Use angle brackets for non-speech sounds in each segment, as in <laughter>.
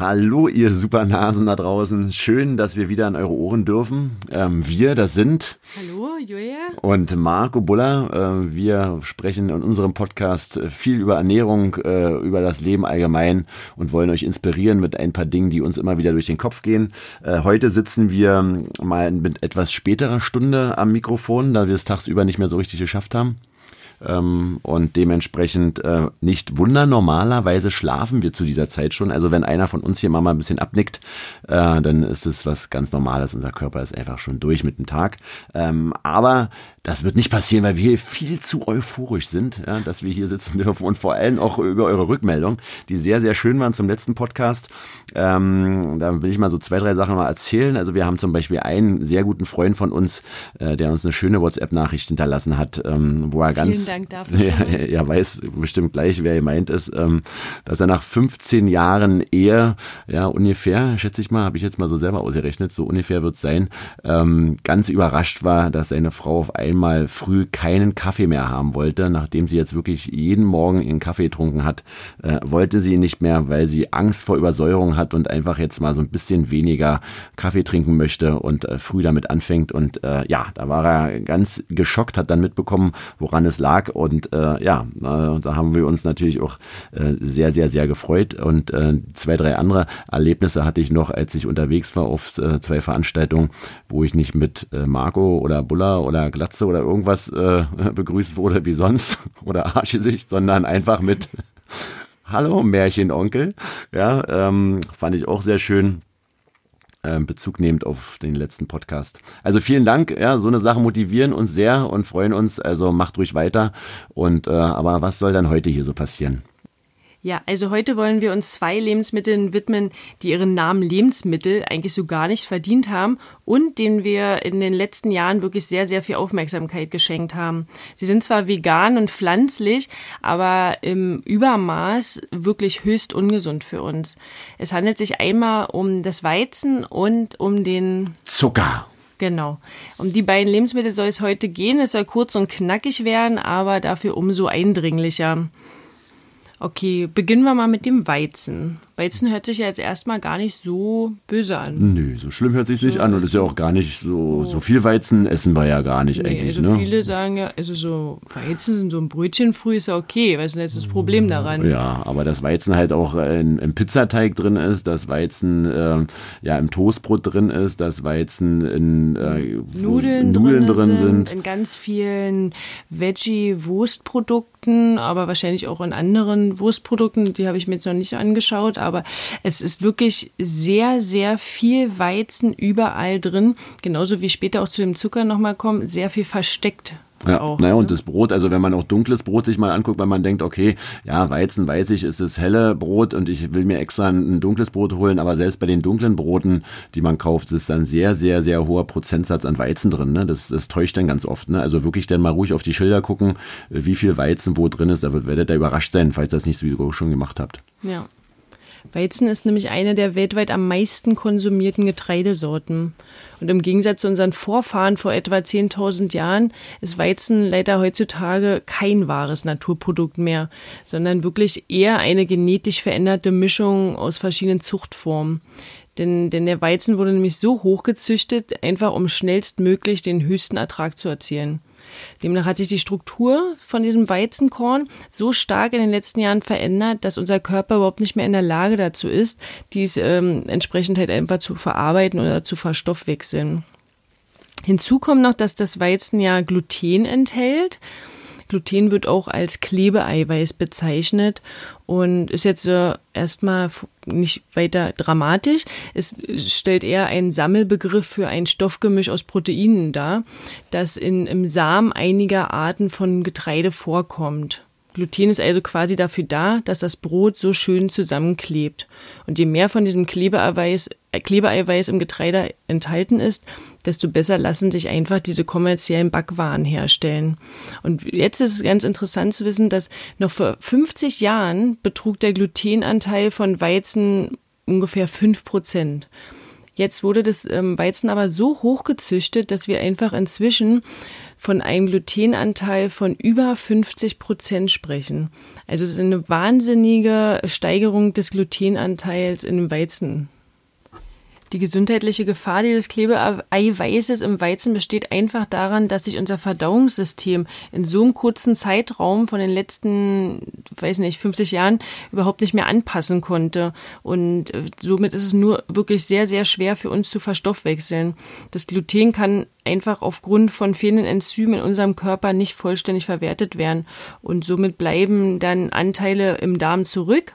Hallo, ihr Supernasen da draußen. Schön, dass wir wieder an eure Ohren dürfen. Ähm, wir, das sind. Hallo, Julia. Und Marco Buller. Äh, wir sprechen in unserem Podcast viel über Ernährung, äh, über das Leben allgemein und wollen euch inspirieren mit ein paar Dingen, die uns immer wieder durch den Kopf gehen. Äh, heute sitzen wir mal mit etwas späterer Stunde am Mikrofon, da wir es tagsüber nicht mehr so richtig geschafft haben. Ähm, und dementsprechend äh, nicht wunder. Normalerweise schlafen wir zu dieser Zeit schon. Also wenn einer von uns hier mal ein bisschen abnickt, äh, dann ist es was ganz Normales. Unser Körper ist einfach schon durch mit dem Tag. Ähm, aber das wird nicht passieren, weil wir viel zu euphorisch sind, ja, dass wir hier sitzen dürfen und vor allem auch über eure Rückmeldung, die sehr, sehr schön waren zum letzten Podcast. Ähm, da will ich mal so zwei, drei Sachen mal erzählen. Also wir haben zum Beispiel einen sehr guten Freund von uns, äh, der uns eine schöne WhatsApp-Nachricht hinterlassen hat, ähm, wo er ganz, Dank dafür. ja, er weiß bestimmt gleich, wer gemeint ist, ähm, dass er nach 15 Jahren Ehe, ja ungefähr, schätze ich mal, habe ich jetzt mal so selber ausgerechnet, so ungefähr wird es sein, ähm, ganz überrascht war, dass seine Frau auf einmal früh keinen Kaffee mehr haben wollte, nachdem sie jetzt wirklich jeden Morgen ihren Kaffee getrunken hat, äh, wollte sie ihn nicht mehr, weil sie Angst vor Übersäuerung hat und einfach jetzt mal so ein bisschen weniger Kaffee trinken möchte und äh, früh damit anfängt. Und äh, ja, da war er ganz geschockt, hat dann mitbekommen, woran es lag. Und äh, ja, äh, da haben wir uns natürlich auch äh, sehr, sehr, sehr gefreut. Und äh, zwei, drei andere Erlebnisse hatte ich noch, als ich unterwegs war auf äh, zwei Veranstaltungen, wo ich nicht mit äh, Marco oder Buller oder Glatze oder irgendwas äh, <laughs> begrüßt wurde wie sonst <laughs> oder Arschgesicht, sondern einfach mit <laughs> Hallo Märchenonkel. Ja, ähm, fand ich auch sehr schön. Ähm, Bezug nehmend auf den letzten Podcast. Also vielen Dank, ja, so eine Sache motivieren uns sehr und freuen uns, also macht ruhig weiter. Und äh, aber was soll dann heute hier so passieren? Ja, also heute wollen wir uns zwei Lebensmitteln widmen, die ihren Namen Lebensmittel eigentlich so gar nicht verdient haben und denen wir in den letzten Jahren wirklich sehr, sehr viel Aufmerksamkeit geschenkt haben. Sie sind zwar vegan und pflanzlich, aber im Übermaß wirklich höchst ungesund für uns. Es handelt sich einmal um das Weizen und um den Zucker. Genau. Um die beiden Lebensmittel soll es heute gehen. Es soll kurz und knackig werden, aber dafür umso eindringlicher. Okay, beginnen wir mal mit dem Weizen. Weizen hört sich ja jetzt erstmal gar nicht so böse an. Nö, so schlimm hört sich so, nicht an und ist ja auch gar nicht so, so viel Weizen essen wir ja gar nicht nee, eigentlich. Also ne? viele sagen ja, also so Weizen, so ein Brötchen früh ist ja okay. Was ist denn jetzt das Problem daran? Ja, aber das Weizen halt auch in, im Pizzateig drin ist, das Weizen äh, ja im Toastbrot drin ist, das Weizen in äh, Nudeln, Nudeln drin, sind, sind, in ganz vielen Veggie-Wurstprodukten, aber wahrscheinlich auch in anderen Wurstprodukten, die habe ich mir jetzt noch nicht angeschaut, aber es ist wirklich sehr, sehr viel Weizen überall drin. Genauso wie später auch zu dem Zucker nochmal kommen, sehr viel versteckt ja, auch, naja, ne? und das Brot, also wenn man auch dunkles Brot sich mal anguckt, weil man denkt, okay, ja, Weizen weiß ich, ist das helle Brot und ich will mir extra ein dunkles Brot holen, aber selbst bei den dunklen Broten, die man kauft, ist dann sehr, sehr, sehr hoher Prozentsatz an Weizen drin. Ne? Das, das täuscht dann ganz oft. Ne? Also wirklich dann mal ruhig auf die Schilder gucken, wie viel Weizen wo drin ist. Da werdet ihr überrascht sein, falls ihr das nicht sowieso schon gemacht habt. Ja. Weizen ist nämlich eine der weltweit am meisten konsumierten Getreidesorten. Und im Gegensatz zu unseren Vorfahren vor etwa 10.000 Jahren ist Weizen leider heutzutage kein wahres Naturprodukt mehr, sondern wirklich eher eine genetisch veränderte Mischung aus verschiedenen Zuchtformen. Denn, denn der Weizen wurde nämlich so hochgezüchtet, einfach um schnellstmöglich den höchsten Ertrag zu erzielen. Demnach hat sich die Struktur von diesem Weizenkorn so stark in den letzten Jahren verändert, dass unser Körper überhaupt nicht mehr in der Lage dazu ist, dies ähm, entsprechend halt einfach zu verarbeiten oder zu verstoffwechseln. Hinzu kommt noch, dass das Weizen ja Gluten enthält. Gluten wird auch als Klebeeiweiß bezeichnet und ist jetzt äh, erstmal nicht weiter dramatisch. Es stellt eher einen Sammelbegriff für ein Stoffgemisch aus Proteinen dar, das in, im Samen einiger Arten von Getreide vorkommt. Gluten ist also quasi dafür da, dass das Brot so schön zusammenklebt. Und je mehr von diesem Klebeeiweiß, äh, Klebeeiweiß im Getreide enthalten ist, desto besser lassen sich einfach diese kommerziellen Backwaren herstellen. Und jetzt ist es ganz interessant zu wissen, dass noch vor 50 Jahren betrug der Glutenanteil von Weizen ungefähr 5 Prozent. Jetzt wurde das ähm, Weizen aber so hoch gezüchtet, dass wir einfach inzwischen von einem Glutenanteil von über 50 Prozent sprechen. Also es ist eine wahnsinnige Steigerung des Glutenanteils in dem Weizen. Die gesundheitliche Gefahr dieses Klebeeiweißes im Weizen besteht einfach daran, dass sich unser Verdauungssystem in so einem kurzen Zeitraum von den letzten, weiß nicht, 50 Jahren überhaupt nicht mehr anpassen konnte. Und äh, somit ist es nur wirklich sehr, sehr schwer für uns zu verstoffwechseln. Das Gluten kann einfach aufgrund von fehlenden Enzymen in unserem Körper nicht vollständig verwertet werden. Und somit bleiben dann Anteile im Darm zurück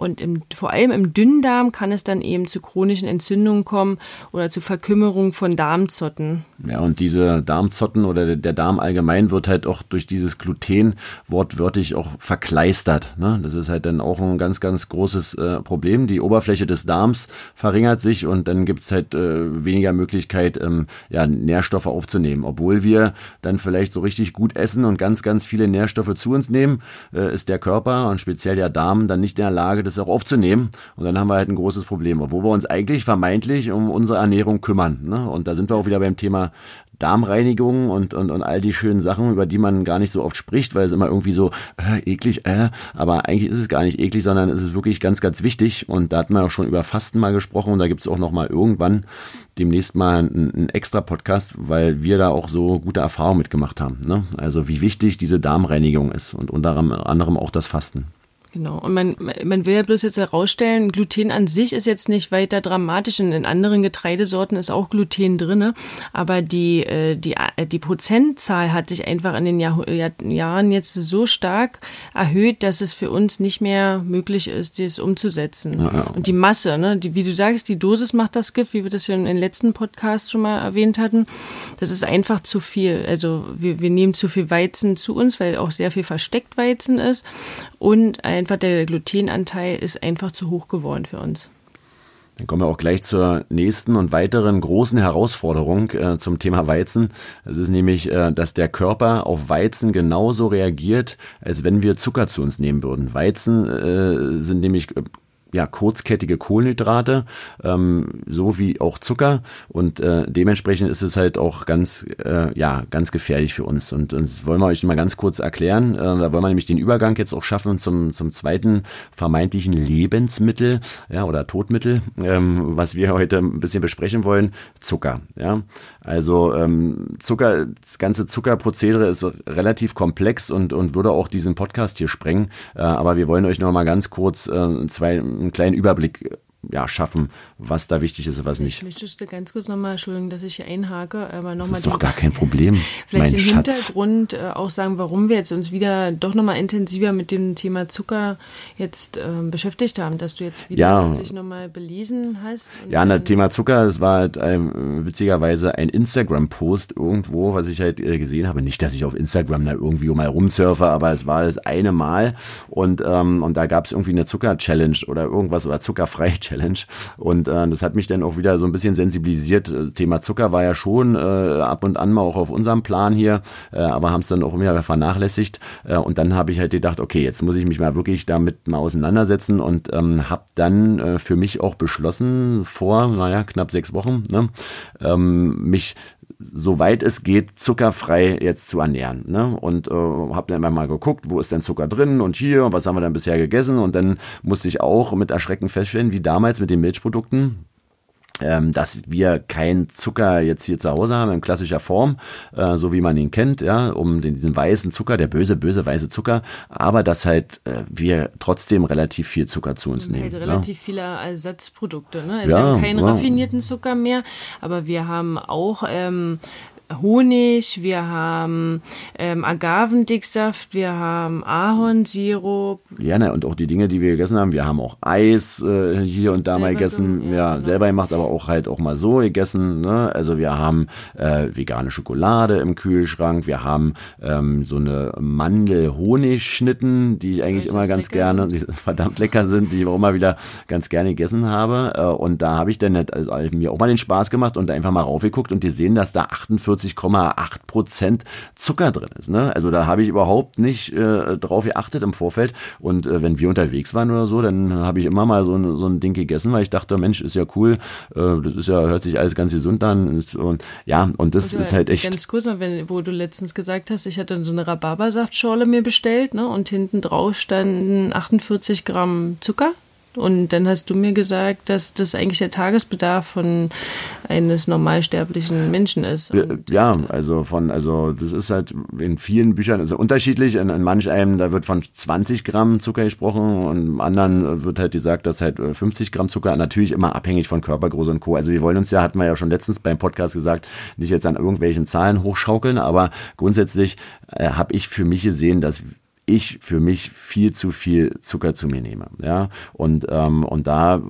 und im, vor allem im Dünndarm kann es dann eben zu chronischen Entzündungen kommen oder zu Verkümmerung von Darmzotten. Ja, und diese Darmzotten oder der Darm allgemein wird halt auch durch dieses Gluten wortwörtlich auch verkleistert. Ne? Das ist halt dann auch ein ganz, ganz großes äh, Problem. Die Oberfläche des Darms verringert sich und dann gibt's halt äh, weniger Möglichkeit, ähm, ja, Nährstoffe aufzunehmen. Obwohl wir dann vielleicht so richtig gut essen und ganz, ganz viele Nährstoffe zu uns nehmen, äh, ist der Körper und speziell der Darm dann nicht in der Lage, das auch aufzunehmen. Und dann haben wir halt ein großes Problem, wo wir uns eigentlich vermeintlich um unsere Ernährung kümmern. Ne? Und da sind wir auch wieder beim Thema Darmreinigung und, und, und all die schönen Sachen, über die man gar nicht so oft spricht, weil es immer irgendwie so äh, eklig, äh, aber eigentlich ist es gar nicht eklig, sondern es ist wirklich ganz, ganz wichtig. Und da hatten wir auch schon über Fasten mal gesprochen und da gibt es auch noch mal irgendwann demnächst mal einen, einen extra Podcast, weil wir da auch so gute Erfahrungen mitgemacht haben. Ne? Also wie wichtig diese Darmreinigung ist und unter anderem auch das Fasten. Genau. Und man, man will ja bloß jetzt herausstellen, Gluten an sich ist jetzt nicht weiter dramatisch. In anderen Getreidesorten ist auch Gluten drinne, aber die, äh, die, äh, die Prozentzahl hat sich einfach in den Jahr, Jahren jetzt so stark erhöht, dass es für uns nicht mehr möglich ist, das umzusetzen. Ja, ja. Und die Masse, ne, die, wie du sagst, die Dosis macht das Gift, wie wir das ja in den letzten Podcasts schon mal erwähnt hatten. Das ist einfach zu viel. Also wir, wir nehmen zu viel Weizen zu uns, weil auch sehr viel versteckt Weizen ist und ein einfach der Glutenanteil ist einfach zu hoch geworden für uns. Dann kommen wir auch gleich zur nächsten und weiteren großen Herausforderung äh, zum Thema Weizen. Es ist nämlich, äh, dass der Körper auf Weizen genauso reagiert, als wenn wir Zucker zu uns nehmen würden. Weizen äh, sind nämlich ja, kurzkettige Kohlenhydrate, ähm, so wie auch Zucker. Und äh, dementsprechend ist es halt auch ganz, äh, ja, ganz gefährlich für uns. Und, und das wollen wir euch mal ganz kurz erklären. Äh, da wollen wir nämlich den Übergang jetzt auch schaffen zum, zum zweiten vermeintlichen Lebensmittel ja, oder Todmittel, ähm, was wir heute ein bisschen besprechen wollen, Zucker. Ja. Also ähm, Zucker, das ganze Zuckerprozedere ist relativ komplex und, und würde auch diesen Podcast hier sprengen. Äh, aber wir wollen euch noch mal ganz kurz äh, zwei einen kleinen Überblick ja, schaffen, was da wichtig ist und was nicht. Möchtest du ganz kurz nochmal, Entschuldigung, dass ich hier einhake, aber nochmal. Das ist doch gar kein Problem. Vielleicht den Schatz. Hintergrund äh, auch sagen, warum wir jetzt uns wieder doch nochmal intensiver mit dem Thema Zucker jetzt äh, beschäftigt haben, dass du jetzt wieder ja. dich nochmal belesen hast. Ja, das Thema Zucker, das war halt ähm, witzigerweise ein Instagram-Post irgendwo, was ich halt äh, gesehen habe. Nicht, dass ich auf Instagram da irgendwie mal rumsurfe, aber es war das eine Mal und, ähm, und da gab es irgendwie eine Zucker-Challenge oder irgendwas oder zuckerfrei-Challenge Challenge. Und äh, das hat mich dann auch wieder so ein bisschen sensibilisiert. Das Thema Zucker war ja schon äh, ab und an mal auch auf unserem Plan hier, äh, aber haben es dann auch immer vernachlässigt. Äh, und dann habe ich halt gedacht, okay, jetzt muss ich mich mal wirklich damit mal auseinandersetzen und ähm, habe dann äh, für mich auch beschlossen, vor, naja, knapp sechs Wochen, ne, ähm, mich soweit es geht, zuckerfrei jetzt zu ernähren. Ne? Und äh, habe dann immer mal geguckt, wo ist denn Zucker drin und hier was haben wir dann bisher gegessen. Und dann musste ich auch mit Erschrecken feststellen, wie damals mit den Milchprodukten, ähm, dass wir kein Zucker jetzt hier zu Hause haben in klassischer Form, äh, so wie man ihn kennt, ja, um den, diesen weißen Zucker, der böse, böse weiße Zucker, aber dass halt äh, wir trotzdem relativ viel Zucker zu uns nehmen. Halt relativ ja. viele Ersatzprodukte, ne? Also ja, wir haben keinen ja. raffinierten Zucker mehr, aber wir haben auch ähm, Honig, wir haben ähm, Agavendicksaft, wir haben Ahornsirup. Ja, ne, und auch die Dinge, die wir gegessen haben. Wir haben auch Eis äh, hier und da mal gegessen. Gemacht, ja, ja genau. selber gemacht, aber auch halt auch mal so gegessen. Ne? Also wir haben äh, vegane Schokolade im Kühlschrank. Wir haben ähm, so eine Mandel-Honig-Schnitten, die ich eigentlich immer ganz lecker. gerne, die <laughs> verdammt lecker sind, die ich auch immer wieder ganz gerne gegessen habe. Äh, und da habe ich dann halt, also, mir auch mal den Spaß gemacht und da einfach mal raufgeguckt und die sehen, dass da 48 42,8 Prozent Zucker drin ist. Ne? Also da habe ich überhaupt nicht äh, drauf geachtet im Vorfeld. Und äh, wenn wir unterwegs waren oder so, dann habe ich immer mal so ein, so ein Ding gegessen, weil ich dachte, Mensch, ist ja cool, äh, das ist ja, hört sich alles ganz gesund an. Und, und ja, und das Also, ist halt echt. Ganz kurz, wenn, wo du letztens gesagt hast, ich hatte so eine Rhabarbersaftschorle mir bestellt, ne? Und hinten drauf standen 48 Gramm Zucker. Und dann hast du mir gesagt, dass das eigentlich der Tagesbedarf von eines normalsterblichen Menschen ist. Ja, Und Ja, also von, also das ist halt in vielen Büchern also unterschiedlich. In, in manch einem, da wird von 20 Gramm Zucker gesprochen und im anderen wird halt gesagt, dass halt äh, 50 Gramm Zucker, natürlich immer abhängig von Körpergröße und Co. Also wir wollen uns ja, hatten wir ja schon letztens beim Podcast gesagt, nicht jetzt an irgendwelchen Zahlen hochschaukeln, aber grundsätzlich äh, habe ich für mich gesehen, dass ich für mich viel zu viel Zucker zu mir nehme. Ja, und, ähm, und da,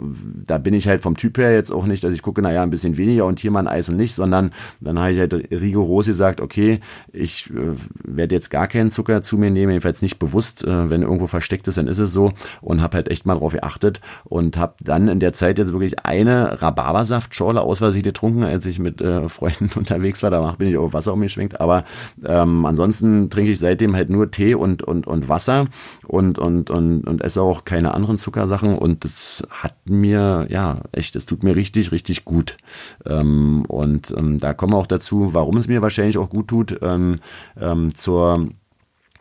da bin ich halt vom Typ her jetzt auch nicht, dass ich gucke, naja, ein bisschen weniger und hier mal ein Eis und nicht, sondern dann habe ich halt rigoros gesagt, okay, ich äh, werde jetzt gar keinen Zucker zu mir nehmen, jedenfalls nicht bewusst, äh, wenn irgendwo versteckt ist, dann ist es so. Und habe halt echt mal drauf geachtet und habe dann in der Zeit jetzt wirklich eine Rhabarbersaftschorle aus Versehen getrunken, als ich mit äh, Freunden <laughs> unterwegs war, danach bin ich auf Wasser umgeschwenkt, aber ähm, ansonsten trinke ich seitdem halt nur Tee und, und, und Wasser und, und, und, und esse auch keine anderen Zuckersachen und das hat mir, ja, echt, es tut mir richtig, richtig gut. Ähm, und ähm, da kommen wir auch dazu, warum es mir wahrscheinlich auch gut tut, ähm, ähm, zur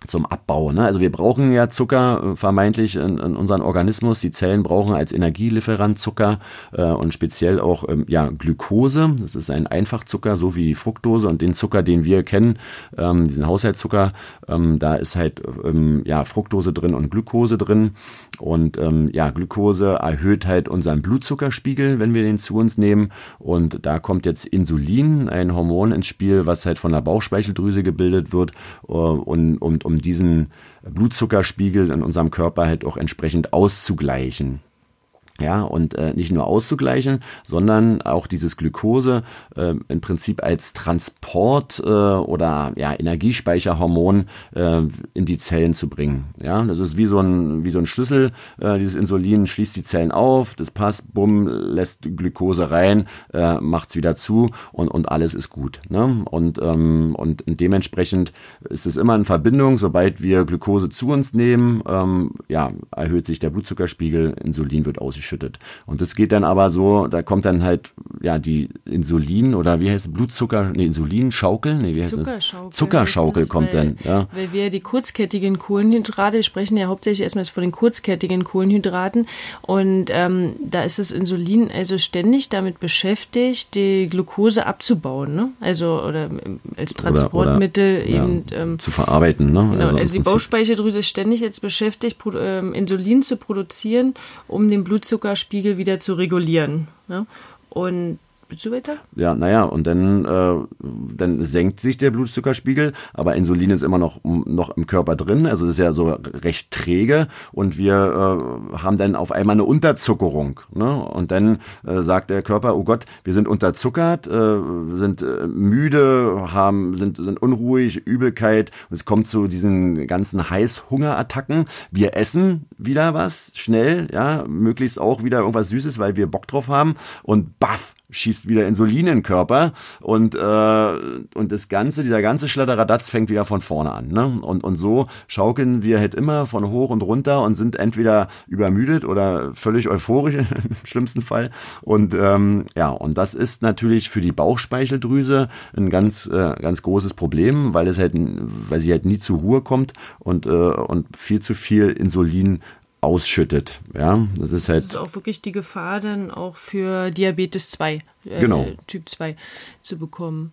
zum Abbau. Ne? Also wir brauchen ja Zucker äh, vermeintlich in, in unseren Organismus. Die Zellen brauchen als Energielieferant Zucker äh, und speziell auch ähm, ja, Glukose. Das ist ein Einfachzucker, so wie Fructose und den Zucker, den wir kennen, ähm, diesen Haushaltszucker, ähm, da ist halt ähm, ja, Fructose drin und Glukose drin. Und ähm, ja, Glukose erhöht halt unseren Blutzuckerspiegel, wenn wir den zu uns nehmen. Und da kommt jetzt Insulin, ein Hormon ins Spiel, was halt von der Bauchspeicheldrüse gebildet wird äh, und, und um diesen Blutzuckerspiegel in unserem Körper halt auch entsprechend auszugleichen. Ja, und äh, nicht nur auszugleichen, sondern auch dieses Glukose äh, im Prinzip als Transport äh, oder ja, Energiespeicherhormon äh, in die Zellen zu bringen. Ja, das ist wie so ein, wie so ein Schlüssel. Äh, dieses Insulin schließt die Zellen auf, das passt, bumm, lässt Glukose rein, äh, macht's wieder zu und, und alles ist gut. Ne? Und, ähm, und dementsprechend ist es immer in Verbindung, sobald wir Glukose zu uns nehmen, ähm, ja, erhöht sich der Blutzuckerspiegel, Insulin wird ausgeschüttet. Und das geht dann aber so, da kommt dann halt ja die Insulin oder wie heißt es, Blutzucker, nee, Insulinschaukel, nee, wie heißt Zuckerschaukel. das? Zuckerschaukel es, kommt weil, dann, ja. Weil wir die kurzkettigen Kohlenhydrate wir sprechen ja hauptsächlich erstmal von den kurzkettigen Kohlenhydraten und ähm, da ist das Insulin also ständig damit beschäftigt, die Glucose abzubauen, ne? Also oder ähm, als Transportmittel oder, oder, eben ja, ähm, zu verarbeiten, ne? Genau, also, im die Bauchspeicheldrüse ist ständig jetzt beschäftigt, Pro- ähm, Insulin zu produzieren, um den Blutzuckerspiegel wieder zu regulieren. Ja? Und du weiter? Ja, naja, und dann, äh, dann senkt sich der Blutzuckerspiegel, aber Insulin ist immer noch, noch im Körper drin, also ist ja so recht träge und wir äh, haben dann auf einmal eine Unterzuckerung. Ne? Und dann äh, sagt der Körper, oh Gott, wir sind unterzuckert, äh, sind äh, müde, haben, sind, sind unruhig, Übelkeit und es kommt zu diesen ganzen Heißhungerattacken. Wir essen wieder was, schnell, ja, möglichst auch wieder irgendwas Süßes, weil wir Bock drauf haben und baff, schießt wieder Insulin in den Körper und, äh, und das Ganze, dieser ganze Schladderadatz fängt wieder von vorne an. Ne? Und, und so schaukeln wir halt immer von hoch und runter und sind entweder übermüdet oder völlig euphorisch <laughs> im schlimmsten Fall. Und ähm, ja, und das ist natürlich für die Bauchspeicheldrüse ein ganz, äh, ganz großes Problem, weil es halt, weil sie halt nie zur Ruhe kommt und, äh, und viel zu viel Insulin ausschüttet. Ja, das ist halt Das ist auch wirklich die Gefahr dann auch für Diabetes 2, äh, Genau. Typ 2 zu bekommen.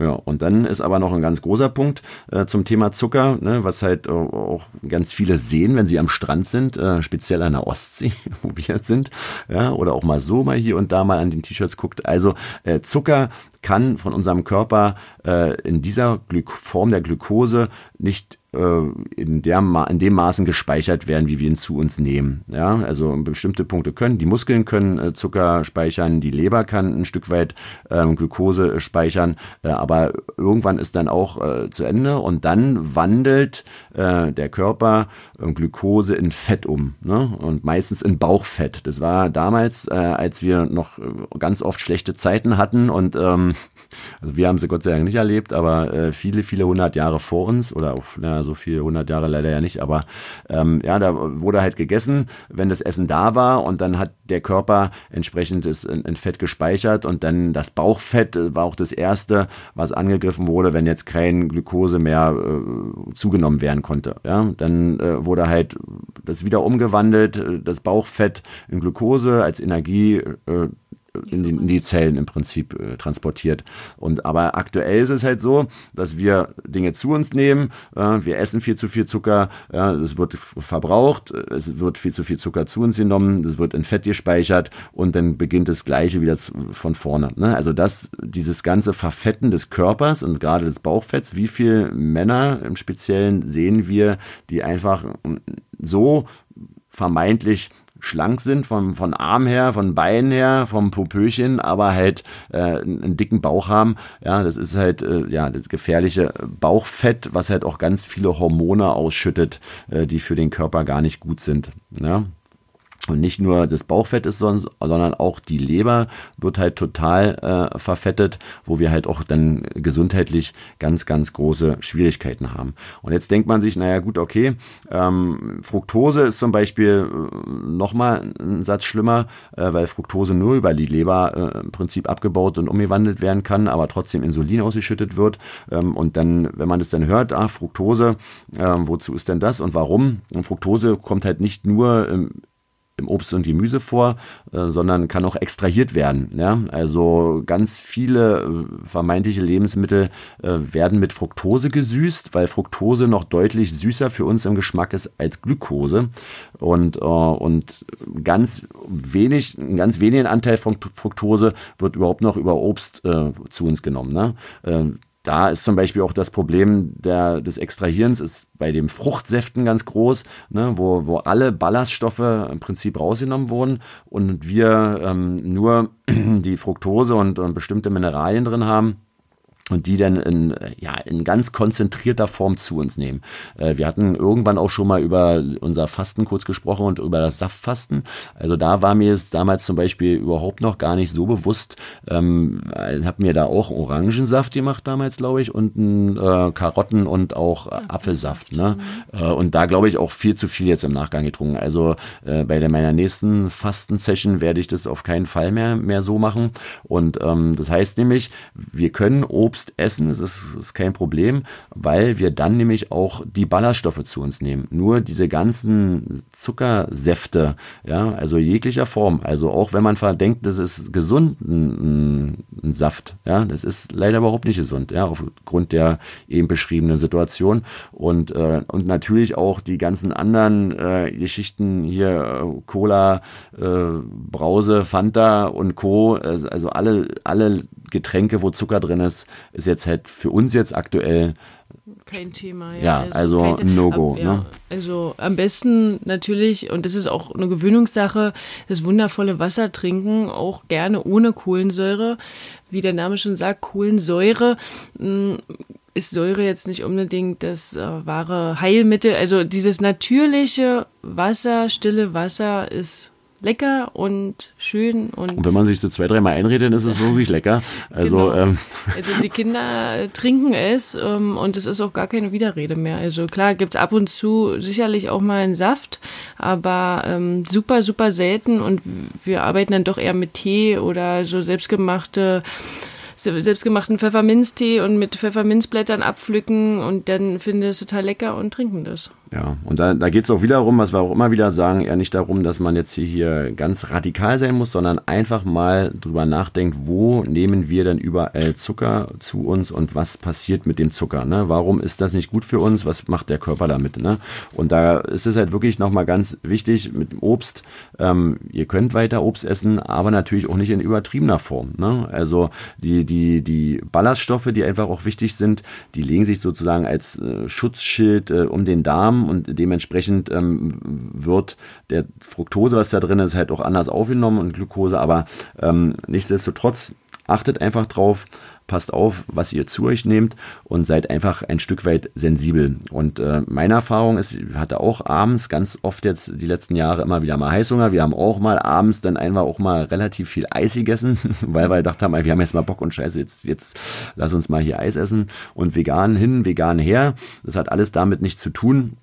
Ja, und dann ist aber noch ein ganz großer Punkt äh, zum Thema Zucker, ne, was halt äh, auch ganz viele sehen, wenn sie am Strand sind, äh, speziell an der Ostsee, <laughs> wo wir jetzt sind, ja, oder auch mal so mal hier und da mal an den T-Shirts guckt. Also äh, Zucker kann von unserem Körper äh, in dieser Glyk Form der Glukose nicht in, der, in dem Maßen gespeichert werden, wie wir ihn zu uns nehmen. Ja, also bestimmte Punkte können, die Muskeln können äh, Zucker speichern, die Leber kann ein Stück weit ähm, Glucose speichern, äh, aber irgendwann ist dann auch äh, zu Ende und dann wandelt äh, der Körper äh, Glucose in Fett um ne? und meistens in Bauchfett. Das war damals, äh, als wir noch ganz oft schlechte Zeiten hatten und ähm, <laughs> also wir haben sie Gott sei Dank nicht erlebt, aber äh, viele, viele hundert Jahre vor uns oder auch, na, so viele hundert Jahre leider ja nicht, aber ähm, ja, da wurde halt gegessen, wenn das Essen da war und dann hat der Körper entsprechend das in, in Fett gespeichert und dann das Bauchfett äh, war auch das erste, was angegriffen wurde, wenn jetzt kein Glukose mehr äh, zugenommen werden konnte. Ja, dann äh, wurde halt das wieder umgewandelt, äh, das Bauchfett in Glukose als Energie äh, in die, in die Zellen im Prinzip äh, transportiert. Und aber aktuell ist es halt so, dass wir Dinge zu uns nehmen, äh, wir essen viel zu viel Zucker, ja, es wird verbraucht, es wird viel zu viel Zucker zu uns genommen, es wird in Fett gespeichert und dann beginnt das Gleiche wieder zu, von vorne. Ne? Also das, dieses ganze Verfetten des Körpers und gerade des Bauchfetts, wie viele Männer im Speziellen sehen wir, die einfach so vermeintlich schlank sind, von, von Arm her, von Bein her, vom Popöchen, aber halt äh, einen dicken Bauch haben. Ja, das ist halt äh, ja das gefährliche Bauchfett, was halt auch ganz viele Hormone ausschüttet, äh, die für den Körper gar nicht gut sind. Ja. Und nicht nur das Bauchfett ist, sondern auch die Leber wird halt total äh, verfettet, wo wir halt auch dann gesundheitlich ganz, ganz große Schwierigkeiten haben. Und jetzt denkt man sich, naja gut, okay, ähm, Fructose ist zum Beispiel äh, nochmal ein Satz schlimmer, äh, weil Fructose nur über die Leber äh, im Prinzip abgebaut und umgewandelt werden kann, aber trotzdem Insulin ausgeschüttet wird. Ähm, und dann, wenn man das dann hört, ah, Fructose, äh, wozu ist denn das und warum? Und Fructose kommt halt nicht nur im im Obst und Gemüse vor, äh, sondern kann auch extrahiert werden. Ja? Also ganz viele äh, vermeintliche Lebensmittel äh, werden mit Fructose gesüßt, weil Fructose noch deutlich süßer für uns im Geschmack ist als Glukose. Und, und ganz wenig, einen ganz wenigen Anteil von Fructose wird überhaupt noch über Obst zu uns genommen. Ne? Da ist zum Beispiel auch das Problem der, des Extrahierens ist bei den Fruchtsäften ganz groß, ne, wo, wo alle Ballaststoffe im Prinzip rausgenommen wurden und wir ähm, nur <clears throat> die Fructose und, und bestimmte Mineralien drin haben und die dann in, ja, in ganz konzentrierter Form zu uns nehmen. Äh, wir hatten irgendwann auch schon mal über unser Fasten kurz gesprochen und über das Saftfasten. Also da war mir es damals zum Beispiel überhaupt noch gar nicht so bewusst. Ähm, habe mir da auch Orangensaft gemacht damals, glaube ich, und ein, äh, Karotten und auch äh, Apfelsaft. Ne? Äh, und da glaube ich auch viel zu viel jetzt im Nachgang getrunken. Also äh, bei der, meiner nächsten Fasten-Session werde ich das auf keinen Fall mehr, mehr so machen. Und ähm, das heißt nämlich, wir können Obst Obst essen, das ist, ist kein Problem, weil wir dann nämlich auch die Ballaststoffe zu uns nehmen. Nur diese ganzen Zuckersäfte, ja, also jeglicher Form, also auch wenn man verdenkt, das ist gesund, ein, ein Saft, ja, das ist leider überhaupt nicht gesund, ja, aufgrund der eben beschriebenen Situation und, äh, und natürlich auch die ganzen anderen äh, Geschichten hier, Cola, äh, Brause, Fanta und Co., also alle, alle Getränke, wo Zucker drin ist, ist jetzt halt für uns jetzt aktuell kein Thema. Ja, ja also, also ein No-Go. Ja, ne? Also am besten natürlich, und das ist auch eine Gewöhnungssache, das wundervolle Wasser trinken, auch gerne ohne Kohlensäure. Wie der Name schon sagt, Kohlensäure hm, ist Säure jetzt nicht unbedingt das äh, wahre Heilmittel. Also dieses natürliche Wasser, stille Wasser ist lecker und schön. Und, und wenn man sich so zwei, dreimal einredet, dann ist es wirklich lecker. Also, genau. ähm. also die Kinder trinken es ähm, und es ist auch gar keine Widerrede mehr. Also klar gibt es ab und zu sicherlich auch mal einen Saft, aber ähm, super, super selten und wir arbeiten dann doch eher mit Tee oder so selbstgemachte selbstgemachten Pfefferminztee und mit Pfefferminzblättern abpflücken und dann finden wir es total lecker und trinken das. Ja, und da, da geht es auch wieder darum, was wir auch immer wieder sagen, eher nicht darum, dass man jetzt hier, hier ganz radikal sein muss, sondern einfach mal drüber nachdenkt, wo nehmen wir denn überall Zucker zu uns und was passiert mit dem Zucker? Ne? Warum ist das nicht gut für uns? Was macht der Körper damit? Ne? Und da ist es halt wirklich nochmal ganz wichtig mit dem Obst. Ähm, ihr könnt weiter Obst essen, aber natürlich auch nicht in übertriebener Form. Ne? Also die, die, die Ballaststoffe, die einfach auch wichtig sind, die legen sich sozusagen als äh, Schutzschild äh, um den Darm haben und dementsprechend ähm, wird der Fructose, was da drin ist, halt auch anders aufgenommen und Glucose, aber ähm, nichtsdestotrotz achtet einfach drauf, passt auf, was ihr zu euch nehmt und seid einfach ein Stück weit sensibel. Und äh, meine Erfahrung ist, ich hatte auch abends ganz oft jetzt die letzten Jahre immer wieder mal Heißhunger. Wir haben auch mal abends dann einfach auch mal relativ viel Eis gegessen, <laughs> weil wir gedacht haben, wir haben jetzt mal Bock und Scheiße, jetzt, jetzt lass uns mal hier Eis essen und vegan hin, vegan her. Das hat alles damit nichts zu tun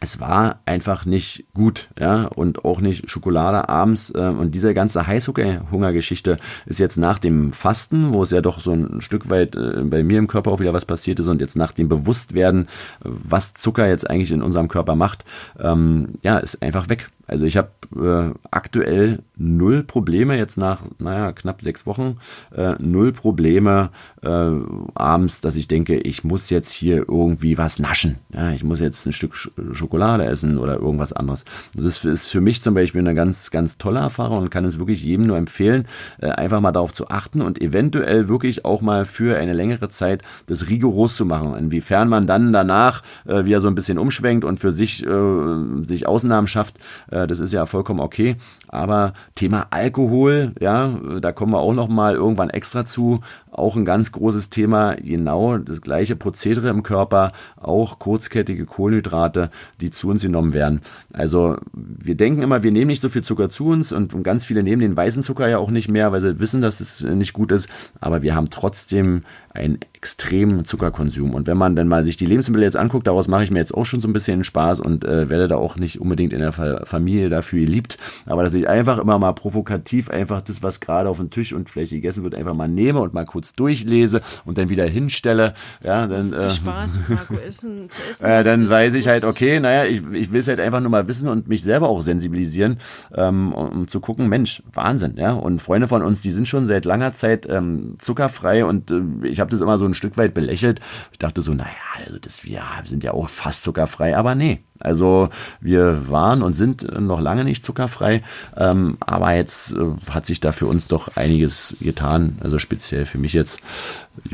es war einfach nicht gut, ja, und auch nicht Schokolade abends. Äh, und diese ganze Heißhunger-Geschichte ist jetzt nach dem Fasten, wo es ja doch so ein Stück weit äh, bei mir im Körper auch wieder was passiert ist und jetzt nach dem Bewusstwerden, was Zucker jetzt eigentlich in unserem Körper macht, ähm, ja, ist einfach weg. Also ich habe äh, aktuell null Probleme jetzt nach, naja, knapp sechs Wochen, äh, null Probleme äh, abends, dass ich denke, ich muss jetzt hier irgendwie was naschen. Ja, ich muss jetzt ein Stück Schokolade essen oder irgendwas anderes. Das ist für mich zum Beispiel eine ganz, ganz tolle Erfahrung und kann es wirklich jedem nur empfehlen, äh, einfach mal darauf zu achten und eventuell wirklich auch mal für eine längere Zeit das rigoros zu machen. Inwiefern man dann danach äh, wieder so ein bisschen umschwenkt und für sich, äh, sich Ausnahmen schafft, das ist ja vollkommen okay. Aber Thema Alkohol, ja, da kommen wir auch noch mal irgendwann extra zu. Auch ein ganz großes Thema, genau das gleiche Prozedere im Körper, auch kurzkettige Kohlenhydrate, die zu uns genommen werden. Also wir denken immer, wir nehmen nicht so viel Zucker zu uns und ganz viele nehmen den weißen Zucker ja auch nicht mehr, weil sie wissen, dass es nicht gut ist. Aber wir haben trotzdem einen extremen Zuckerkonsum. Und wenn man dann mal sich die Lebensmittel jetzt anguckt, daraus mache ich mir jetzt auch schon so ein bisschen Spaß und äh, werde da auch nicht unbedingt in der Familie dafür geliebt. Aber dass ich einfach immer mal provokativ einfach das, was gerade auf dem Tisch und vielleicht gegessen wird, einfach mal nehme und mal kurz kurz durchlese und dann wieder hinstelle, ja, dann, äh, Spaß, Marco, essen, zu <laughs> essen, äh, dann weiß ich halt, okay, naja, ich, ich will es halt einfach nur mal wissen und mich selber auch sensibilisieren, ähm, um, um zu gucken, Mensch, Wahnsinn, ja. Und Freunde von uns, die sind schon seit langer Zeit ähm, zuckerfrei und äh, ich habe das immer so ein Stück weit belächelt. Ich dachte so, naja, also das, wir sind ja auch fast zuckerfrei, aber nee, also wir waren und sind noch lange nicht zuckerfrei, ähm, aber jetzt äh, hat sich da für uns doch einiges getan, also speziell für mich jetzt.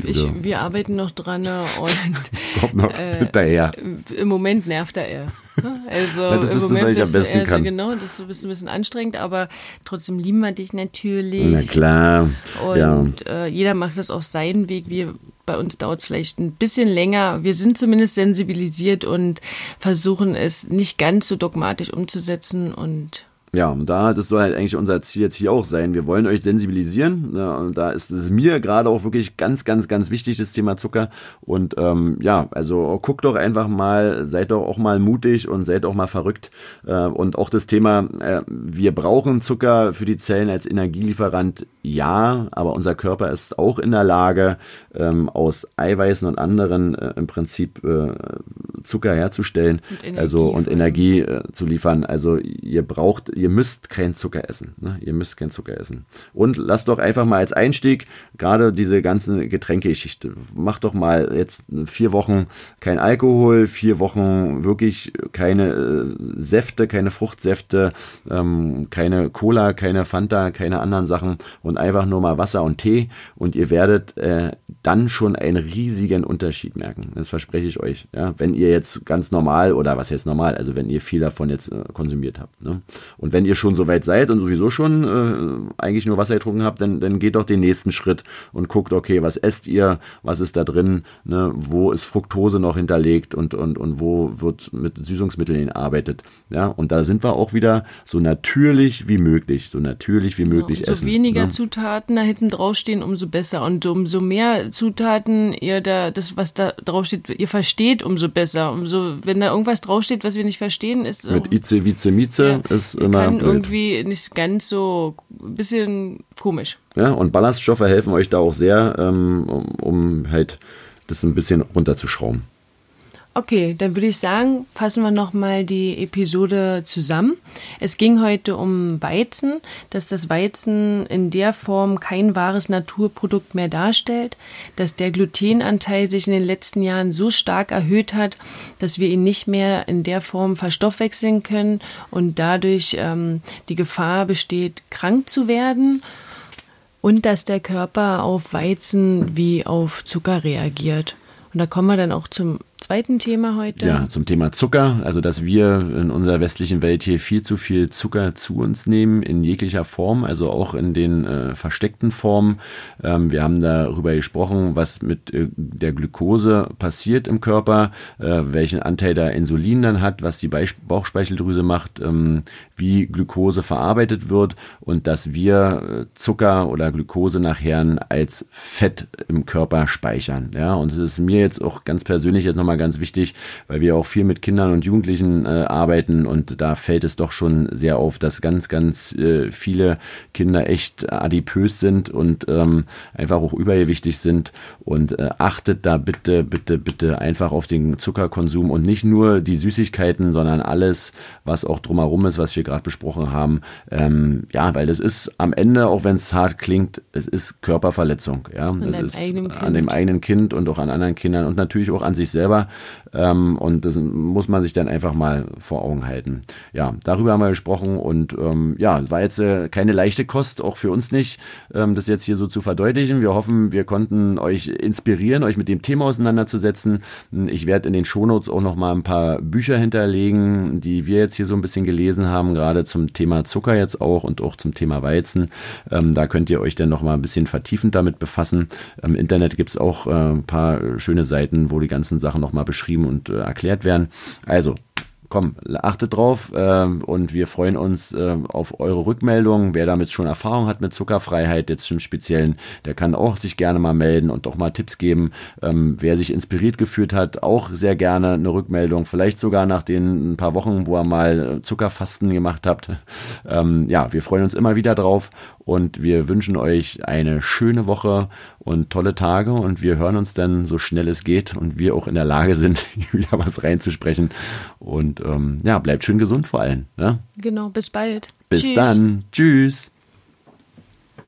Ich, wir arbeiten noch dran ne, <laughs> und kommt noch äh, hinterher. Im Moment nervt er eher. Also <laughs> ja, das im ist Moment das, was ich am besten kann. Genau, das ist ein bisschen anstrengend, aber trotzdem lieben wir dich natürlich. Na klar. Und ja. äh, jeder macht das auf seinen Weg. Wir bei uns dauert es vielleicht ein bisschen länger. Wir sind zumindest sensibilisiert und versuchen es nicht ganz so dogmatisch umzusetzen und ja, und da, das soll halt eigentlich unser Ziel jetzt hier auch sein. Wir wollen euch sensibilisieren. Ne, und da ist es mir gerade auch wirklich ganz, ganz, ganz wichtig, das Thema Zucker. Und ähm, ja, also guckt doch einfach mal, seid doch auch mal mutig und seid auch mal verrückt. Äh, und auch das Thema, äh, wir brauchen Zucker für die Zellen als Energielieferant, ja, aber unser Körper ist auch in der Lage, ähm, aus Eiweißen und anderen äh, im Prinzip äh, Zucker herzustellen. Und also und Energie äh, zu liefern. Also ihr braucht ihr müsst keinen Zucker essen. Ne? Ihr müsst keinen Zucker essen. Und lasst doch einfach mal als Einstieg gerade diese ganze Getränkegeschichte. Macht doch mal jetzt vier Wochen kein Alkohol, vier Wochen wirklich keine äh, Säfte, keine Fruchtsäfte, ähm, keine Cola, keine Fanta, keine anderen Sachen und einfach nur mal Wasser und Tee und ihr werdet äh, dann schon einen riesigen Unterschied merken. Das verspreche ich euch. Ja? Wenn ihr jetzt ganz normal oder was jetzt normal, also wenn ihr viel davon jetzt äh, konsumiert habt. Ne? Und und wenn ihr schon so weit seid und sowieso schon äh, eigentlich nur Wasser getrunken habt, dann, dann geht doch den nächsten Schritt und guckt, okay, was esst ihr, was ist da drin, ne, wo ist Fructose noch hinterlegt und, und, und wo wird mit Süßungsmitteln gearbeitet. Ja, und da sind wir auch wieder so natürlich wie möglich, so natürlich wie möglich ja, essen. So weniger ne? Zutaten da hinten draufstehen, umso besser. Und umso mehr Zutaten ihr da, das, was da draufsteht, ihr versteht, umso besser. Umso, wenn da irgendwas draufsteht, was wir nicht verstehen, ist. Mit Ice, Vice, Mieze ja, ist immer kann blöd. irgendwie nicht ganz so, ein bisschen komisch. Ja, und Ballaststoffe helfen euch da auch sehr, ähm, um, um halt das ein bisschen runterzuschrauben. Okay, dann würde ich sagen, fassen wir nochmal die Episode zusammen. Es ging heute um Weizen, dass das Weizen in der Form kein wahres Naturprodukt mehr darstellt, dass der Glutenanteil sich in den letzten Jahren so stark erhöht hat, dass wir ihn nicht mehr in der Form verstoffwechseln können und dadurch ähm, die Gefahr besteht, krank zu werden und dass der Körper auf Weizen wie auf Zucker reagiert. Und da kommen wir dann auch zum zweiten Thema heute. Ja, zum Thema Zucker. Also, dass wir in unserer westlichen Welt hier viel zu viel Zucker zu uns nehmen, in jeglicher Form, also auch in den äh, versteckten Formen. Ähm, wir haben darüber gesprochen, was mit äh, der Glukose passiert im Körper, äh, welchen Anteil da Insulin dann hat, was die Beisp Bauchspeicheldrüse macht, ähm, wie Glukose verarbeitet wird und dass wir äh, Zucker oder Glukose nachher als Fett im Körper speichern. Ja, und es ist mir jetzt auch ganz persönlich jetzt nochmal ganz wichtig, weil wir auch viel mit Kindern und Jugendlichen äh, arbeiten und da fällt es doch schon sehr auf, dass ganz, ganz äh, viele Kinder echt adipös sind und ähm, einfach auch übergewichtig sind und äh, achtet da bitte, bitte, bitte einfach auf den Zuckerkonsum und nicht nur die Süßigkeiten, sondern alles, was auch drumherum ist, was wir gerade besprochen haben. Ähm, ja, weil das ist am Ende, auch wenn es hart klingt, es ist Körperverletzung. Ja, an, das ist an dem eigenen Kind und auch an anderen Kindern und natürlich auch an sich selber. Ähm, und das muss man sich dann einfach mal vor Augen halten. Ja, darüber haben wir gesprochen und ähm, ja, es war jetzt äh, keine leichte Kost, auch für uns nicht, ähm, das jetzt hier so zu verdeutlichen. Wir hoffen, wir konnten euch inspirieren, euch mit dem Thema auseinanderzusetzen. Ich werde in den Shownotes auch noch mal ein paar Bücher hinterlegen, die wir jetzt hier so ein bisschen gelesen haben, gerade zum Thema Zucker jetzt auch und auch zum Thema Weizen. Ähm, da könnt ihr euch dann noch mal ein bisschen vertiefend damit befassen. Im Internet gibt's auch äh, ein paar schöne Seiten, wo die ganzen Sachen noch mal beschrieben und äh, erklärt werden. Also komm, achtet drauf äh, und wir freuen uns äh, auf eure Rückmeldungen. Wer damit schon Erfahrung hat mit Zuckerfreiheit, jetzt im Speziellen, der kann auch sich gerne mal melden und auch mal Tipps geben. Ähm, wer sich inspiriert gefühlt hat, auch sehr gerne eine Rückmeldung. Vielleicht sogar nach den ein paar Wochen, wo er mal Zuckerfasten gemacht habt. <laughs> Ähm, ja, wir freuen uns immer wieder drauf und wir wünschen euch eine schöne Woche und tolle Tage und wir hören uns dann so schnell es geht und wir auch in der Lage sind, <laughs> wieder was reinzusprechen. Und ähm, ja, bleibt schön gesund vor allem. Ja? Genau, bis bald. Bis Tschüss. dann. Tschüss.